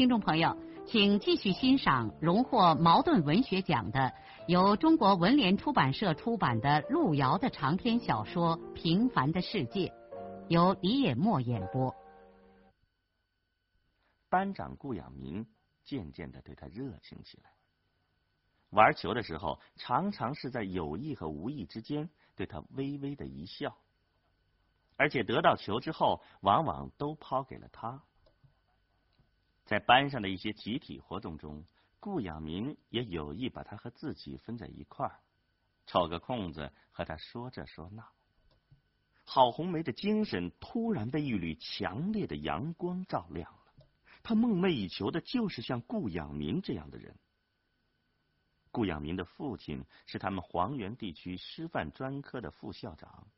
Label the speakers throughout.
Speaker 1: 听众朋友，请继续欣赏荣获茅盾文学奖的、由中国文联出版社出版的路遥的长篇小说《平凡的世界》，由李野墨演播。
Speaker 2: 班长顾养民渐渐的对他热情起来，玩球的时候常常是在有意和无意之间对他微微的一笑，而且得到球之后，往往都抛给了他。在班上的一些集体活动中，顾养民也有意把他和自己分在一块儿，抽个空子和他说这说那。郝红梅的精神突然被一缕强烈的阳光照亮了，他梦寐以求的就是像顾养民这样的人。顾养民的父亲是他们黄原地区师范专科的副校长，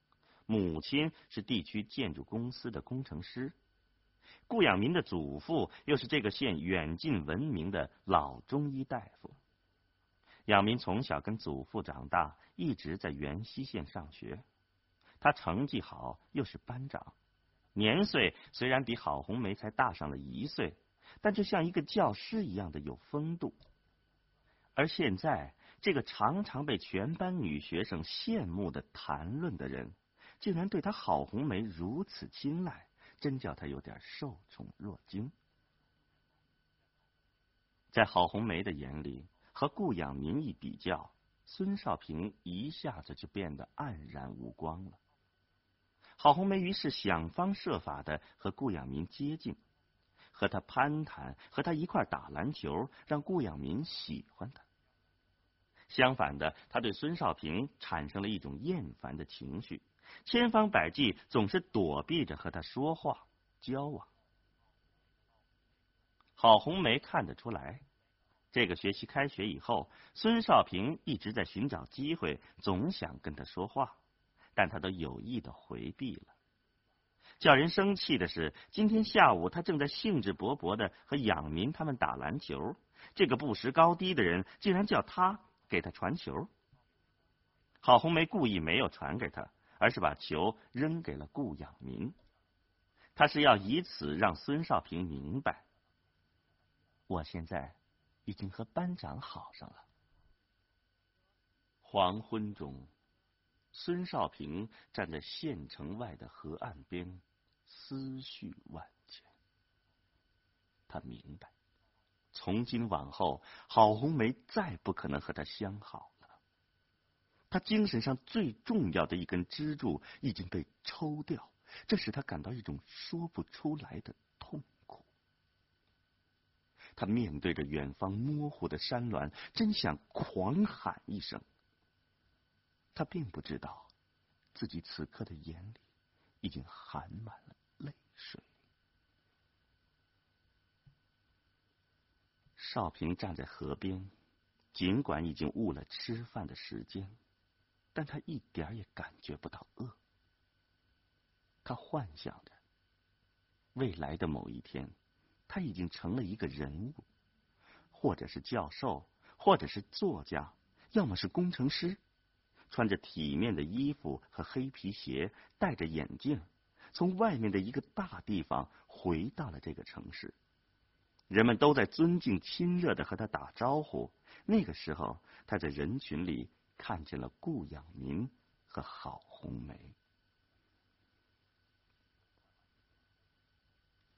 Speaker 2: 母亲是地区建筑公司的工程师。顾养民的祖父又是这个县远近闻名的老中医大夫。养民从小跟祖父长大，一直在元溪县上学。他成绩好，又是班长，年岁虽然比郝红梅才大上了一岁，但就像一个教师一样的有风度。而现在，这个常常被全班女学生羡慕的谈论的人，竟然对他郝红梅如此青睐。真叫他有点受宠若惊。在郝红梅的眼里，和顾养民一比较，孙少平一下子就变得黯然无光了。郝红梅于是想方设法的和顾养民接近，和他攀谈，和他一块打篮球，让顾养民喜欢他。相反的，他对孙少平产生了一种厌烦的情绪。千方百计，总是躲避着和他说话交往。郝红梅看得出来，这个学期开学以后，孙少平一直在寻找机会，总想跟他说话，但他都有意的回避了。叫人生气的是，今天下午他正在兴致勃勃的和养民他们打篮球，这个不识高低的人竟然叫他给他传球。郝红梅故意没有传给他。而是把球扔给了顾养民，他是要以此让孙少平明白，我现在已经和班长好上了。黄昏中，孙少平站在县城外的河岸边，思绪万千。他明白，从今往后，郝红梅再不可能和他相好。他精神上最重要的一根支柱已经被抽掉，这使他感到一种说不出来的痛苦。他面对着远方模糊的山峦，真想狂喊一声。他并不知道，自己此刻的眼里已经含满了泪水。少平站在河边，尽管已经误了吃饭的时间。但他一点也感觉不到饿。他幻想着未来的某一天，他已经成了一个人物，或者是教授，或者是作家，要么是工程师，穿着体面的衣服和黑皮鞋，戴着眼镜，从外面的一个大地方回到了这个城市。人们都在尊敬、亲热的和他打招呼。那个时候，他在人群里。看见了顾养民和郝红梅，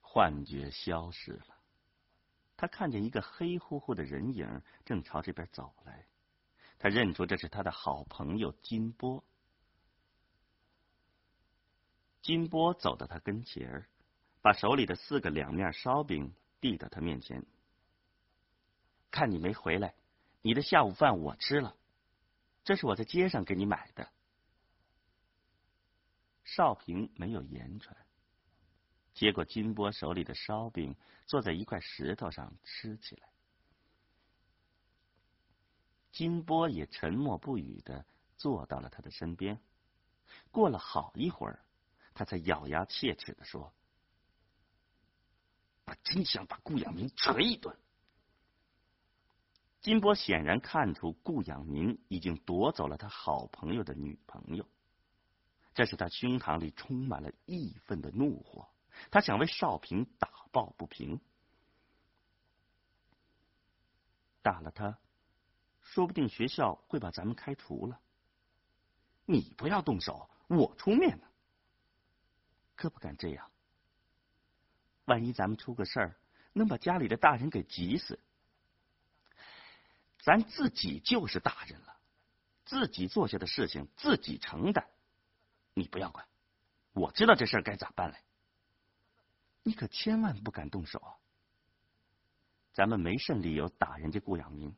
Speaker 2: 幻觉消失了。他看见一个黑乎乎的人影正朝这边走来，他认出这是他的好朋友金波。金波走到他跟前儿，把手里的四个两面烧饼递到他面前。看你没回来，你的下午饭我吃了。这是我在街上给你买的。少平没有言传。接过金波手里的烧饼，坐在一块石头上吃起来。金波也沉默不语的坐到了他的身边。过了好一会儿，他才咬牙切齿的说：“我真想把顾养明捶一顿。”金波显然看出顾养民已经夺走了他好朋友的女朋友，这使他胸膛里充满了义愤的怒火。他想为少平打抱不平，打了他。说不定学校会把咱们开除了。你不要动手，我出面呢。可不敢这样。万一咱们出个事儿，能把家里的大人给急死。咱自己就是大人了，自己做下的事情自己承担。你不要管，我知道这事儿该咋办嘞。你可千万不敢动手啊！咱们没甚理由打人家顾养民。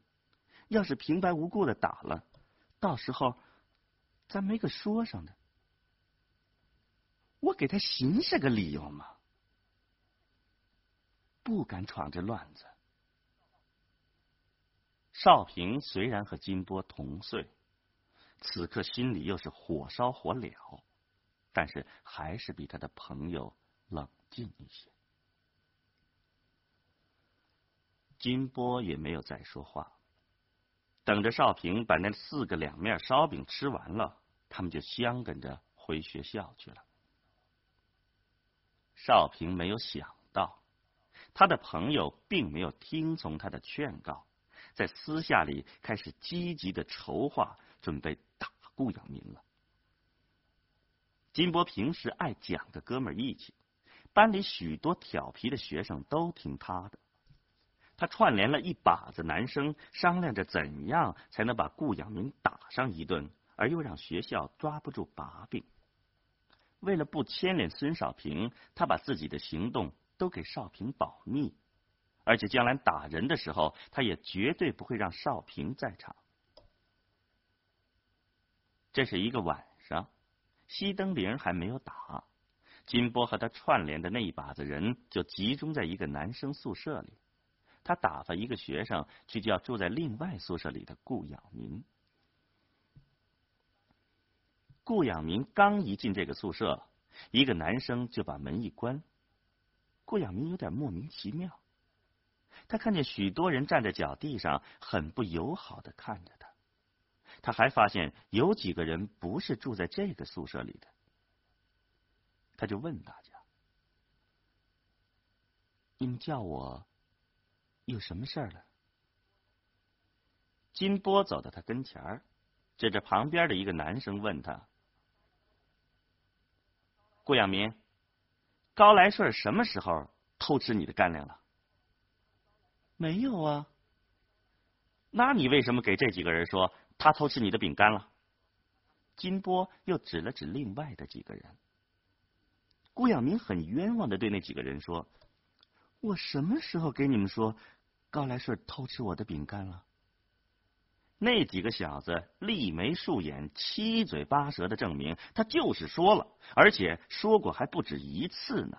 Speaker 2: 要是平白无故的打了，到时候咱没个说上的，我给他寻下个理由嘛，不敢闯这乱子。少平虽然和金波同岁，此刻心里又是火烧火燎，但是还是比他的朋友冷静一些。金波也没有再说话。等着少平把那四个两面烧饼吃完了，他们就相跟着回学校去了。少平没有想到，他的朋友并没有听从他的劝告，在私下里开始积极的筹划，准备打顾阳明了。金波平时爱讲个哥们义气，班里许多调皮的学生都听他的。他串联了一把子男生，商量着怎样才能把顾阳明打上一顿，而又让学校抓不住把柄。为了不牵连孙少平，他把自己的行动都给少平保密，而且将来打人的时候，他也绝对不会让少平在场。这是一个晚上，熄灯铃还没有打，金波和他串联的那一把子人就集中在一个男生宿舍里。他打发一个学生去叫住在另外宿舍里的顾养民。顾养民刚一进这个宿舍，一个男生就把门一关。顾养民有点莫名其妙，他看见许多人站在脚地上，很不友好的看着他。他还发现有几个人不是住在这个宿舍里的，他就问大家：“你们叫我？”有什么事儿了？金波走到他跟前儿，指着旁边的一个男生问他：“顾养民，高来顺什么时候偷吃你的干粮了？”“没有啊。”“那你为什么给这几个人说他偷吃你的饼干了？”金波又指了指另外的几个人。顾养民很冤枉的对那几个人说：“我什么时候给你们说？”高来顺偷吃我的饼干了。那几个小子立眉竖眼、七嘴八舌的证明，他就是说了，而且说过还不止一次呢。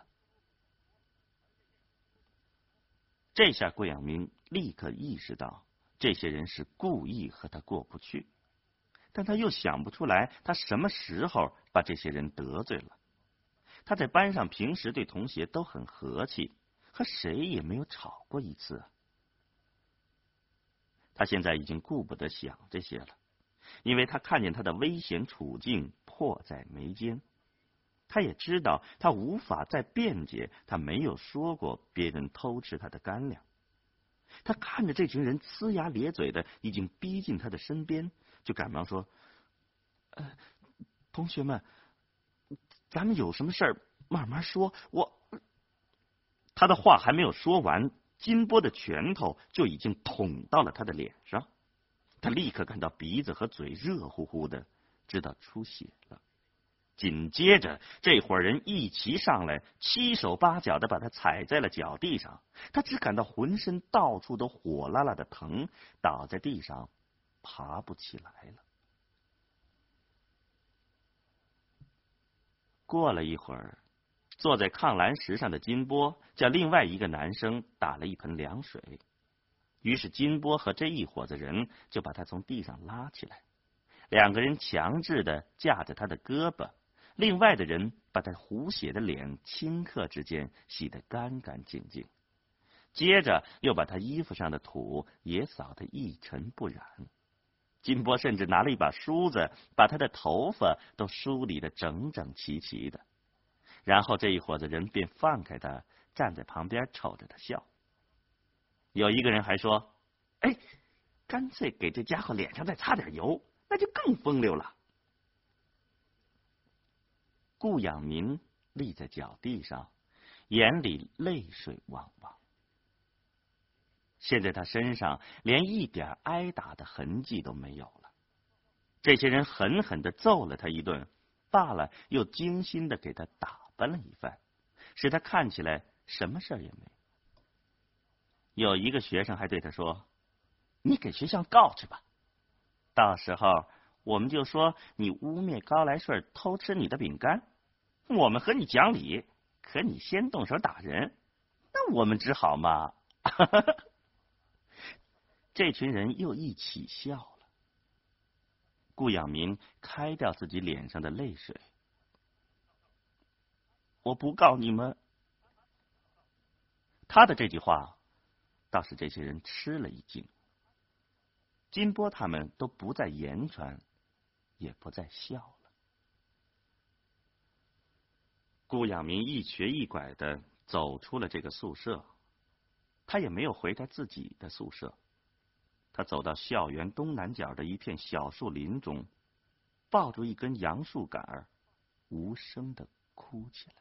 Speaker 2: 这下顾养明立刻意识到，这些人是故意和他过不去，但他又想不出来他什么时候把这些人得罪了。他在班上平时对同学都很和气，和谁也没有吵过一次。他现在已经顾不得想这些了，因为他看见他的危险处境迫在眉睫。他也知道他无法再辩解，他没有说过别人偷吃他的干粮。他看着这群人呲牙咧嘴的，已经逼近他的身边，就赶忙说：“呃，同学们，咱们有什么事儿慢慢说。”我，他的话还没有说完。金波的拳头就已经捅到了他的脸上，他立刻感到鼻子和嘴热乎乎的，知道出血了。紧接着，这伙人一齐上来，七手八脚的把他踩在了脚地上。他只感到浑身到处都火辣辣的疼，倒在地上，爬不起来了。过了一会儿，坐在抗蓝石上的金波叫另外一个男生打了一盆凉水，于是金波和这一伙子人就把他从地上拉起来，两个人强制的架着他的胳膊，另外的人把他胡血的脸顷刻之间洗得干干净净，接着又把他衣服上的土也扫得一尘不染。金波甚至拿了一把梳子，把他的头发都梳理的整整齐齐的。然后这一伙子人便放开他，站在旁边瞅着他笑。有一个人还说：“哎，干脆给这家伙脸上再擦点油，那就更风流了。”顾养民立在脚地上，眼里泪水汪汪。现在他身上连一点挨打的痕迹都没有了。这些人狠狠的揍了他一顿，罢了，又精心的给他打。扮了一番，使他看起来什么事也没有。有一个学生还对他说：“你给学校告去吧，到时候我们就说你污蔑高来顺偷吃你的饼干，我们和你讲理，可你先动手打人，那我们只好嘛。”这群人又一起笑了。顾养民开掉自己脸上的泪水。我不告你们。他的这句话倒是这些人吃了一惊。金波他们都不再言传，也不再笑了。顾养民一瘸一拐的走出了这个宿舍，他也没有回他自己的宿舍。他走到校园东南角的一片小树林中，抱住一根杨树杆儿，无声的哭起来。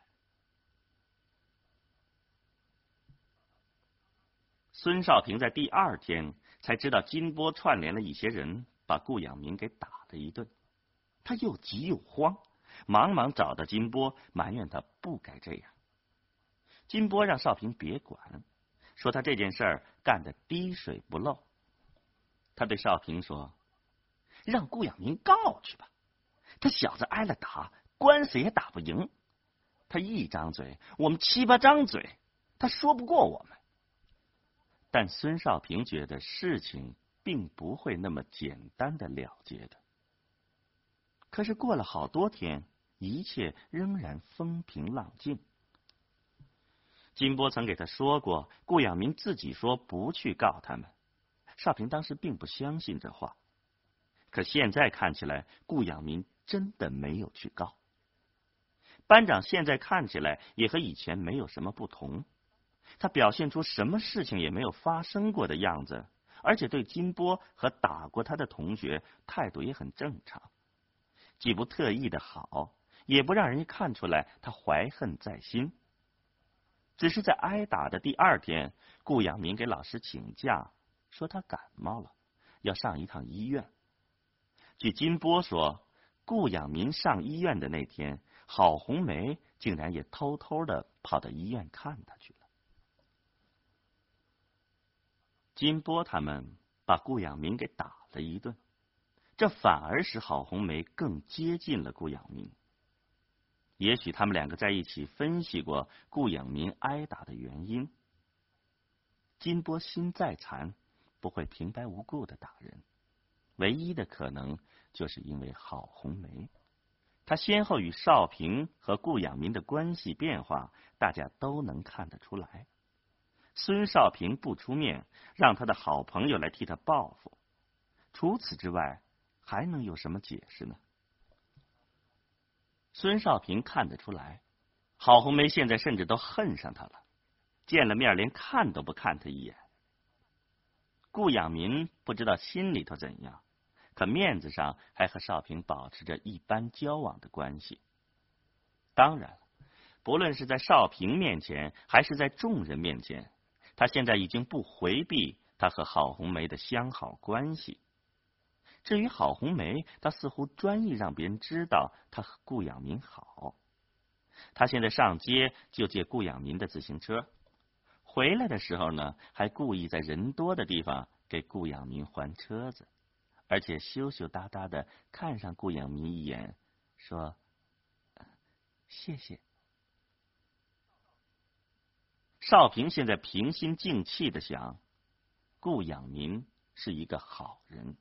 Speaker 2: 孙少平在第二天才知道金波串联了一些人，把顾养民给打了一顿。他又急又慌，忙忙找到金波，埋怨他不该这样。金波让少平别管，说他这件事儿干的滴水不漏。他对少平说：“让顾养民告去吧，他小子挨了打，官司也打不赢。他一张嘴，我们七八张嘴，他说不过我们。”但孙少平觉得事情并不会那么简单的了结的。可是过了好多天，一切仍然风平浪静。金波曾给他说过，顾养民自己说不去告他们。少平当时并不相信这话，可现在看起来，顾养民真的没有去告。班长现在看起来也和以前没有什么不同。他表现出什么事情也没有发生过的样子，而且对金波和打过他的同学态度也很正常，既不特意的好，也不让人家看出来他怀恨在心。只是在挨打的第二天，顾养民给老师请假，说他感冒了，要上一趟医院。据金波说，顾养民上医院的那天，郝红梅竟然也偷偷的跑到医院看他去了。金波他们把顾养民给打了一顿，这反而使郝红梅更接近了顾养民。也许他们两个在一起分析过顾养民挨打的原因。金波心再残，不会平白无故的打人，唯一的可能就是因为郝红梅。他先后与少平和顾养民的关系变化，大家都能看得出来。孙少平不出面，让他的好朋友来替他报复。除此之外，还能有什么解释呢？孙少平看得出来，郝红梅现在甚至都恨上他了，见了面连看都不看他一眼。顾养民不知道心里头怎样，可面子上还和少平保持着一般交往的关系。当然了，不论是在少平面前，还是在众人面前。他现在已经不回避他和郝红梅的相好关系。至于郝红梅，她似乎专意让别人知道她和顾养民好。她现在上街就借顾养民的自行车，回来的时候呢，还故意在人多的地方给顾养民还车子，而且羞羞答答的看上顾养民一眼，说：“谢谢。”少平现在平心静气的想，顾养民是一个好人，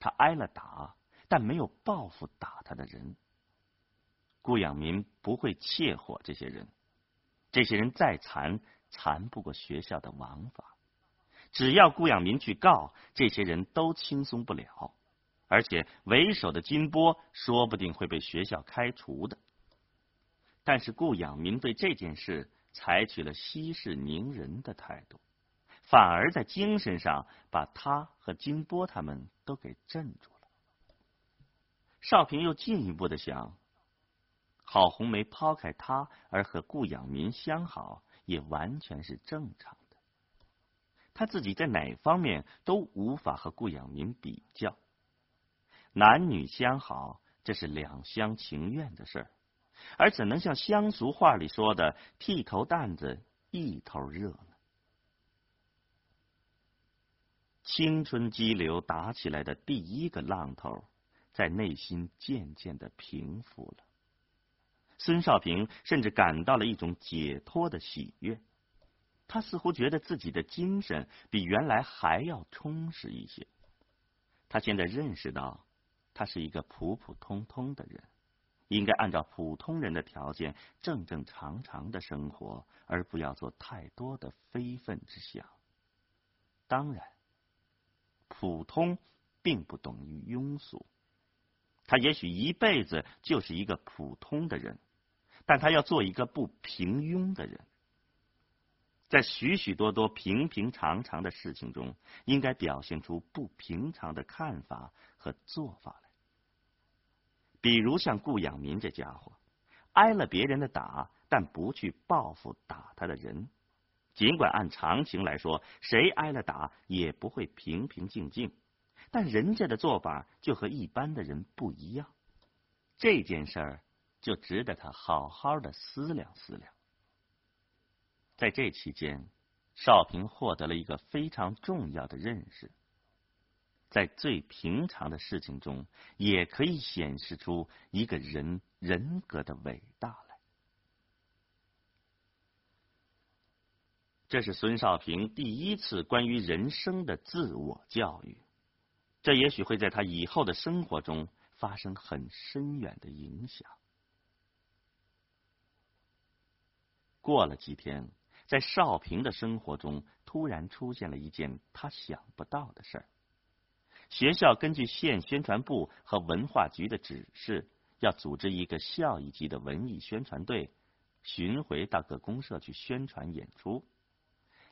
Speaker 2: 他挨了打，但没有报复打他的人。顾养民不会怯火这些人，这些人再残，残不过学校的王法。只要顾养民去告，这些人都轻松不了，而且为首的金波说不定会被学校开除的。但是顾养民对这件事采取了息事宁人的态度，反而在精神上把他和金波他们都给镇住了。少平又进一步的想，郝红梅抛开他而和顾养民相好，也完全是正常的。他自己在哪方面都无法和顾养民比较，男女相好这是两厢情愿的事儿，而怎能像乡俗话里说的“剃头担子一头热”呢？青春激流打起来的第一个浪头，在内心渐渐的平复了。孙少平甚至感到了一种解脱的喜悦。他似乎觉得自己的精神比原来还要充实一些。他现在认识到，他是一个普普通通的人，应该按照普通人的条件正正常常的生活，而不要做太多的非分之想。当然，普通并不等于庸俗。他也许一辈子就是一个普通的人，但他要做一个不平庸的人。在许许多多平平常常的事情中，应该表现出不平常的看法和做法来。比如像顾养民这家伙，挨了别人的打，但不去报复打他的人。尽管按常情来说，谁挨了打也不会平平静静，但人家的做法就和一般的人不一样。这件事儿就值得他好好的思量思量。在这期间，少平获得了一个非常重要的认识：在最平常的事情中，也可以显示出一个人人格的伟大来。这是孙少平第一次关于人生的自我教育，这也许会在他以后的生活中发生很深远的影响。过了几天。在少平的生活中，突然出现了一件他想不到的事儿。学校根据县宣传部和文化局的指示，要组织一个校一级的文艺宣传队，巡回到各公社去宣传演出。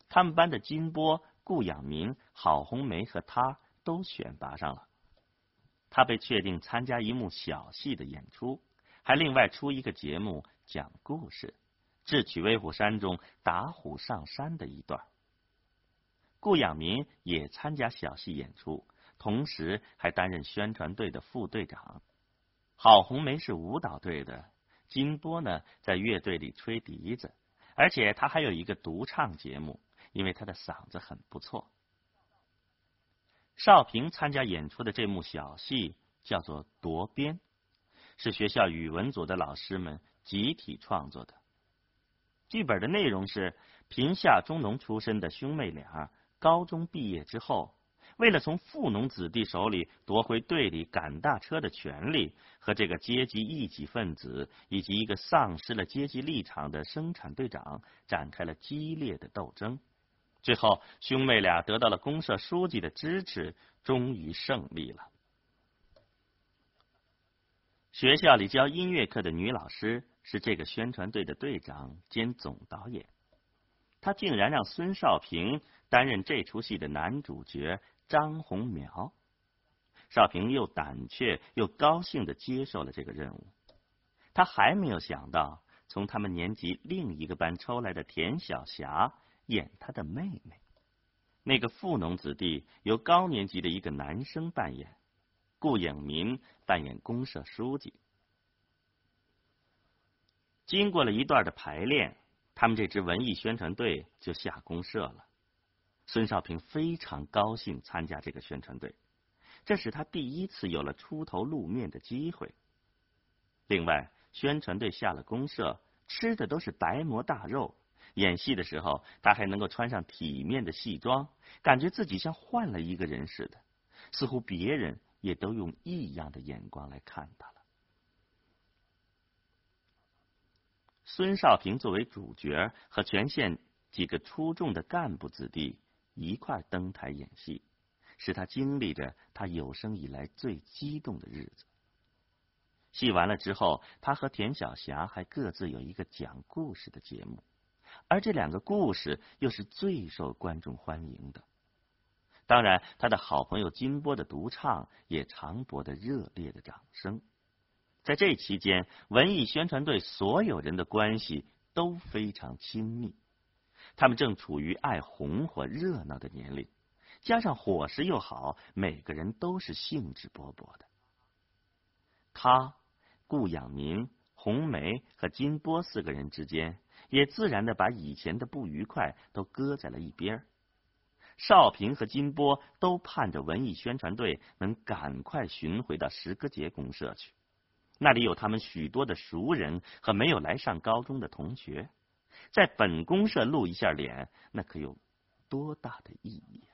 Speaker 2: 他们班的金波、顾养民、郝红梅和他都选拔上了。他被确定参加一幕小戏的演出，还另外出一个节目讲故事。智取威虎山中打虎上山的一段，顾养民也参加小戏演出，同时还担任宣传队的副队长。郝红梅是舞蹈队的，金波呢在乐队里吹笛子，而且他还有一个独唱节目，因为他的嗓子很不错。少平参加演出的这幕小戏叫做《夺鞭》，是学校语文组的老师们集体创作的。剧本的内容是贫下中农出身的兄妹俩，高中毕业之后，为了从富农子弟手里夺回队里赶大车的权利，和这个阶级异己分子以及一个丧失了阶级立场的生产队长展开了激烈的斗争。最后，兄妹俩得到了公社书记的支持，终于胜利了。学校里教音乐课的女老师。是这个宣传队的队长兼总导演，她竟然让孙少平担任这出戏的男主角张红苗。少平又胆怯又高兴的接受了这个任务。他还没有想到，从他们年级另一个班抽来的田晓霞演他的妹妹。那个富农子弟由高年级的一个男生扮演，顾影民扮演公社书记。经过了一段的排练，他们这支文艺宣传队就下公社了。孙少平非常高兴参加这个宣传队，这使他第一次有了出头露面的机会。另外，宣传队下了公社，吃的都是白馍大肉，演戏的时候，他还能够穿上体面的戏装，感觉自己像换了一个人似的，似乎别人也都用异样的眼光来看他了。孙少平作为主角，和全县几个出众的干部子弟一块登台演戏，使他经历着他有生以来最激动的日子。戏完了之后，他和田晓霞还各自有一个讲故事的节目，而这两个故事又是最受观众欢迎的。当然，他的好朋友金波的独唱也常博得热烈的掌声。在这期间，文艺宣传队所有人的关系都非常亲密，他们正处于爱红火热闹的年龄，加上伙食又好，每个人都是兴致勃勃的。他。顾养民、红梅和金波四个人之间，也自然的把以前的不愉快都搁在了一边。少平和金波都盼着文艺宣传队能赶快寻回到石歌节公社去，那里有他们许多的熟人和没有来上高中的同学，在本公社露一下脸，那可有多大的意义啊！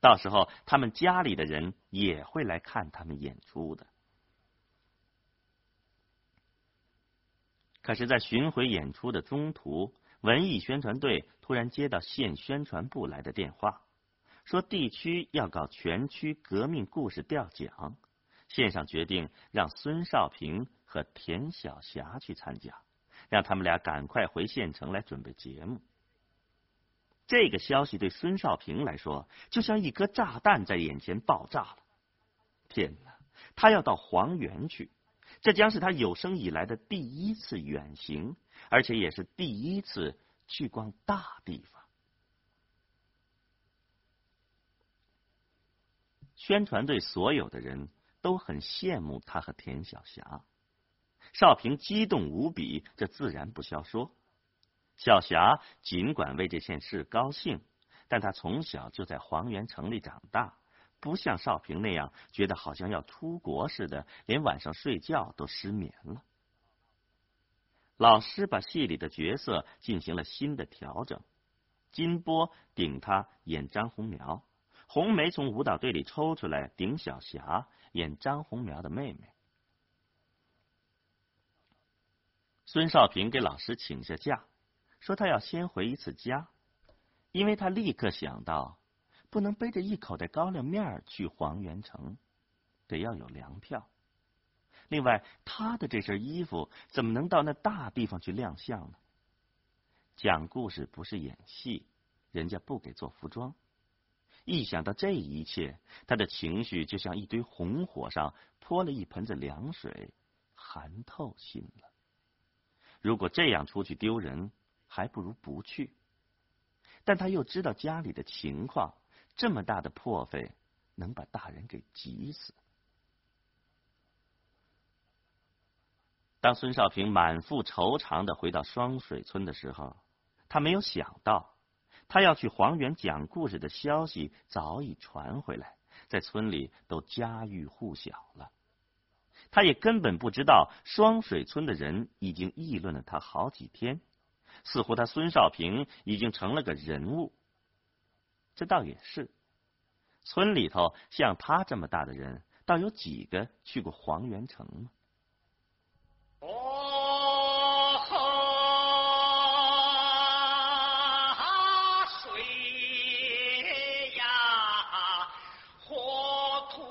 Speaker 2: 到时候他们家里的人也会来看他们演出的。可是，在巡回演出的中途，文艺宣传队突然接到县宣传部来的电话，说地区要搞全区革命故事调讲，县上决定让孙少平和田晓霞去参加，让他们俩赶快回县城来准备节目。这个消息对孙少平来说，就像一颗炸弹在眼前爆炸了。天哪，他要到黄原去！这将是他有生以来的第一次远行，而且也是第一次去逛大地方。宣传队所有的人都很羡慕他和田晓霞，少平激动无比，这自然不消说。小霞尽管为这件事高兴，但她从小就在黄原城里长大。不像少平那样觉得好像要出国似的，连晚上睡觉都失眠了。老师把戏里的角色进行了新的调整，金波顶他演张红苗，红梅从舞蹈队里抽出来顶小霞演张红苗的妹妹。孙少平给老师请下假，说他要先回一次家，因为他立刻想到。不能背着一口袋高粱面去黄元城，得要有粮票。另外，他的这身衣服怎么能到那大地方去亮相呢？讲故事不是演戏，人家不给做服装。一想到这一切，他的情绪就像一堆红火上泼了一盆子凉水，寒透心了。如果这样出去丢人，还不如不去。但他又知道家里的情况。这么大的破费，能把大人给急死。当孙少平满腹愁肠的回到双水村的时候，他没有想到，他要去黄原讲故事的消息早已传回来，在村里都家喻户晓了。他也根本不知道，双水村的人已经议论了他好几天，似乎他孙少平已经成了个人物。这倒也是，村里头像他这么大的人，倒有几个去过黄元城呢？
Speaker 1: 水呀，火土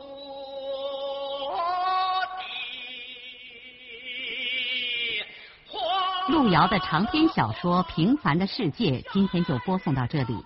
Speaker 1: 路遥的长篇小说《平凡的世界》，今天就播送到这里。